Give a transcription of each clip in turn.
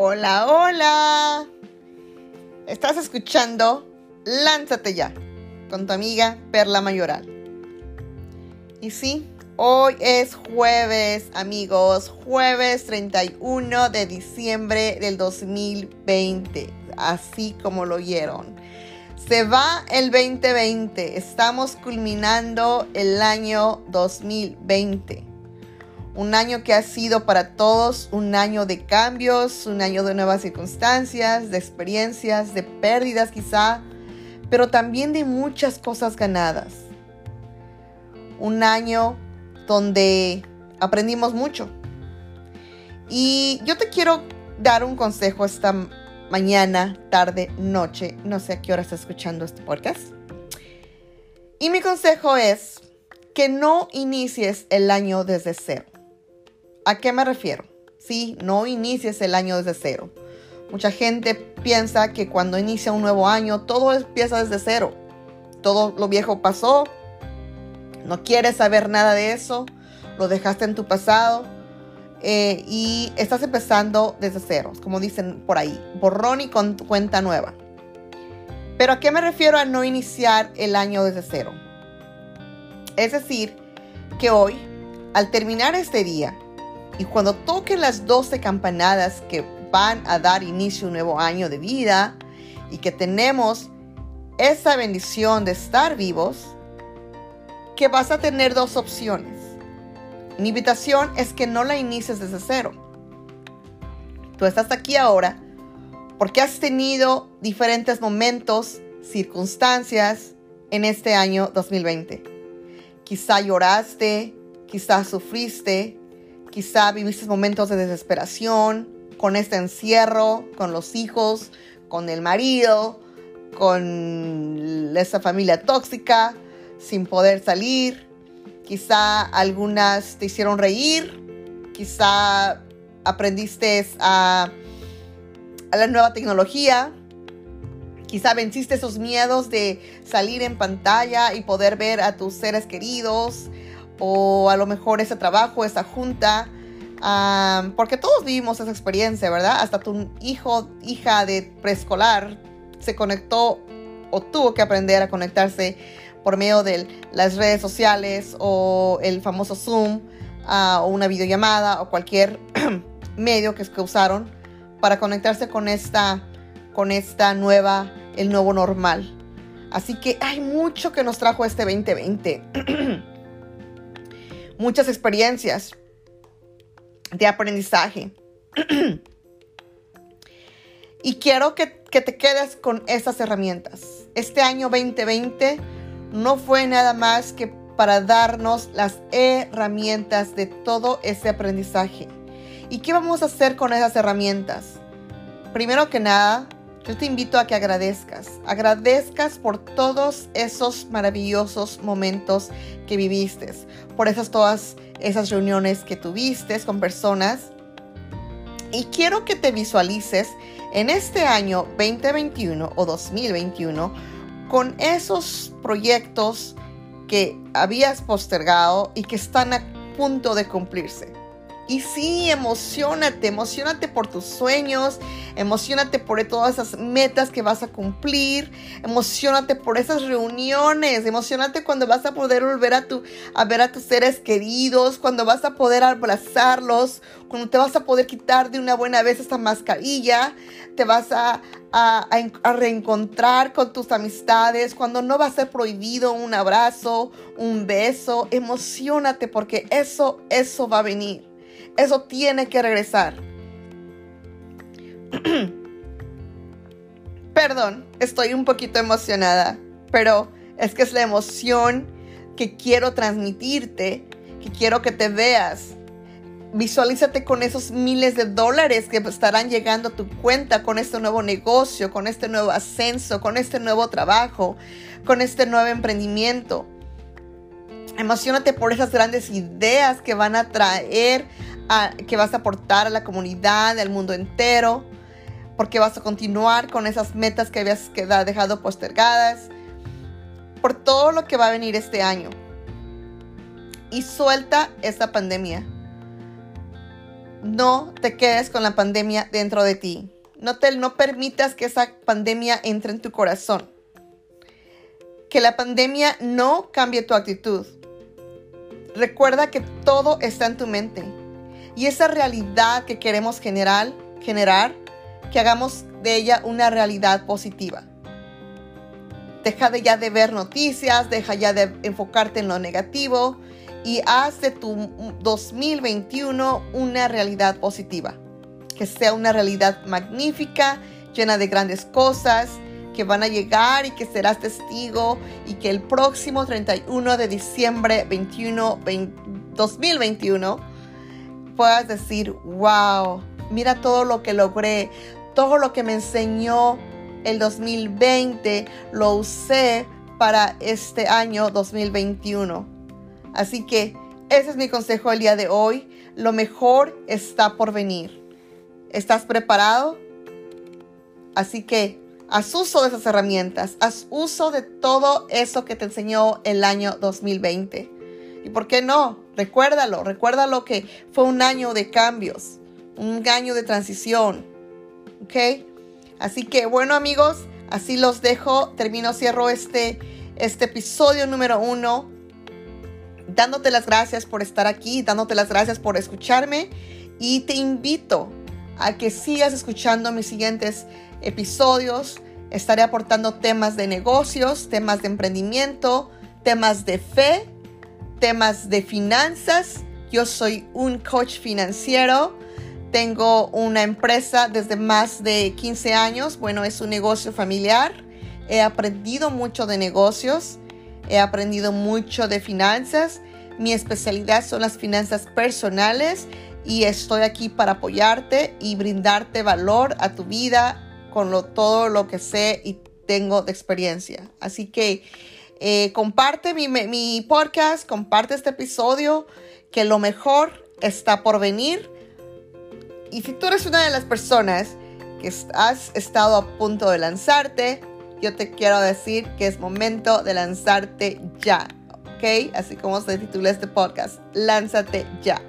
Hola, hola. Estás escuchando Lánzate ya con tu amiga Perla Mayoral. Y sí, hoy es jueves, amigos, jueves 31 de diciembre del 2020, así como lo oyeron. Se va el 2020, estamos culminando el año 2020. Un año que ha sido para todos un año de cambios, un año de nuevas circunstancias, de experiencias, de pérdidas quizá, pero también de muchas cosas ganadas. Un año donde aprendimos mucho. Y yo te quiero dar un consejo esta mañana, tarde, noche, no sé a qué hora estás escuchando este podcast. Y mi consejo es que no inicies el año desde cero. ¿A qué me refiero? Sí, no inicies el año desde cero. Mucha gente piensa que cuando inicia un nuevo año todo empieza desde cero. Todo lo viejo pasó. No quieres saber nada de eso. Lo dejaste en tu pasado. Eh, y estás empezando desde cero, como dicen por ahí, borrón y con cuenta nueva. Pero ¿a qué me refiero a no iniciar el año desde cero? Es decir, que hoy, al terminar este día, y cuando toquen las 12 campanadas que van a dar inicio a un nuevo año de vida y que tenemos esa bendición de estar vivos, que vas a tener dos opciones. Mi invitación es que no la inicies desde cero. Tú estás aquí ahora porque has tenido diferentes momentos, circunstancias en este año 2020. Quizá lloraste, quizá sufriste, Quizá viviste momentos de desesperación con este encierro, con los hijos, con el marido, con esa familia tóxica, sin poder salir. Quizá algunas te hicieron reír, quizá aprendiste a, la nueva tecnología, quizá venciste esos miedos de salir en pantalla y poder ver a tus seres queridos, o a lo mejor ese trabajo, esa junta, porque todos vivimos esa experiencia, ¿verdad? Hasta tu hijo, hija de preescolar se conectó o tuvo que aprender a conectarse por medio de las redes sociales o el famoso Zoom o una videollamada o cualquier medio que, que usaron para conectarse con esta, con esta nueva, el nuevo normal. Así que hay mucho que nos trajo este 2020. muchas experiencias de aprendizaje. y quiero que, que, te quedes con esas herramientas. Este año 2020 no fue nada más que para darnos las herramientas de todo ese aprendizaje. ¿Y qué vamos a hacer con esas herramientas? Primero que nada, yo te invito a que agradezcas. Agradezcas por todos esos maravillosos momentos que viviste, por esas todas esas reuniones que tuviste con personas. Y quiero que te visualices en este año 2021 o 2021 con esos proyectos que habías postergado y que están a punto de cumplirse. Y sí, emocionate, emocionate por tus sueños, emocionate por todas esas metas que vas a cumplir, emocionate por esas reuniones, emocionate cuando vas a poder volver a, tu, a ver a tus seres queridos, cuando vas a poder abrazarlos, cuando te vas a poder quitar de una buena vez esta mascarilla, te vas a, a, a reencontrar con tus amistades, cuando no va a ser prohibido un abrazo, un beso, emocionate porque eso, eso va a venir. Eso tiene que regresar. Perdón, estoy un poquito emocionada, pero es que es la emoción que quiero transmitirte, que quiero que te veas. Visualízate con esos miles de dólares que estarán llegando a tu cuenta con este nuevo negocio, con este nuevo ascenso, con este nuevo trabajo, con este nuevo emprendimiento. Emocionate por esas grandes ideas que van a traer que vas a aportar a la comunidad, al mundo entero, porque vas a continuar con esas metas que habías quedado, dejado postergadas, por todo lo que va a venir este año. Y suelta esta pandemia. no te quedes con la pandemia dentro de ti. No, te, no permitas que esa pandemia entre en tu corazón. Que la pandemia no cambie tu actitud. Recuerda que todo está en tu mente. Y esa realidad que queremos generar, generar, que hagamos de ella una realidad positiva. Deja de ya de ver noticias, deja ya de enfocarte en lo negativo y haz de tu 2021 una realidad positiva. Que sea una realidad magnífica, llena de grandes cosas que van a llegar y que serás testigo y que el próximo 31 de diciembre 21, 2021 puedas decir, wow, mira todo lo que logré, todo lo que me enseñó el 2020 lo usé para este año 2021. Así que ese es mi consejo el día de hoy. Lo mejor está por venir. ¿Estás preparado? Así que haz uso de esas herramientas, haz uso de todo eso que te enseñó el año 2020. ¿Y por qué no? Recuérdalo, recuérdalo que fue un año de cambios, un año de transición. ¿Ok? Así que bueno amigos, así los dejo. Termino, cierro este, este episodio número uno. Dándote las gracias por estar aquí, dándote las gracias por escucharme. Y te invito a que sigas escuchando mis siguientes episodios. Estaré aportando temas de negocios, temas de emprendimiento, temas de fe, temas de finanzas. Yo soy un coach financiero tengo una empresa desde más de 15 años. Bueno, es un negocio familiar. He aprendido mucho de negocios. He aprendido mucho de finanzas. Mi especialidad son las finanzas personales y estoy aquí para apoyarte y brindarte valor a tu vida con todo lo que sé y tengo de experiencia. Así que eh, comparte mi, mi podcast, comparte este episodio, que lo mejor está por venir y si tú eres una de las personas que has estado a punto de lanzarte, yo te quiero decir que es momento de lanzarte ya. ¿Ok? Así como se titula este podcast, lánzate ya.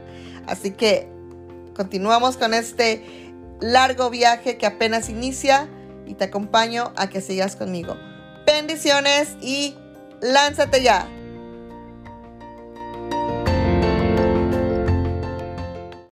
Así que continuamos con este largo viaje que apenas inicia y te acompaño a que sigas conmigo. Bendiciones y lánzate ya.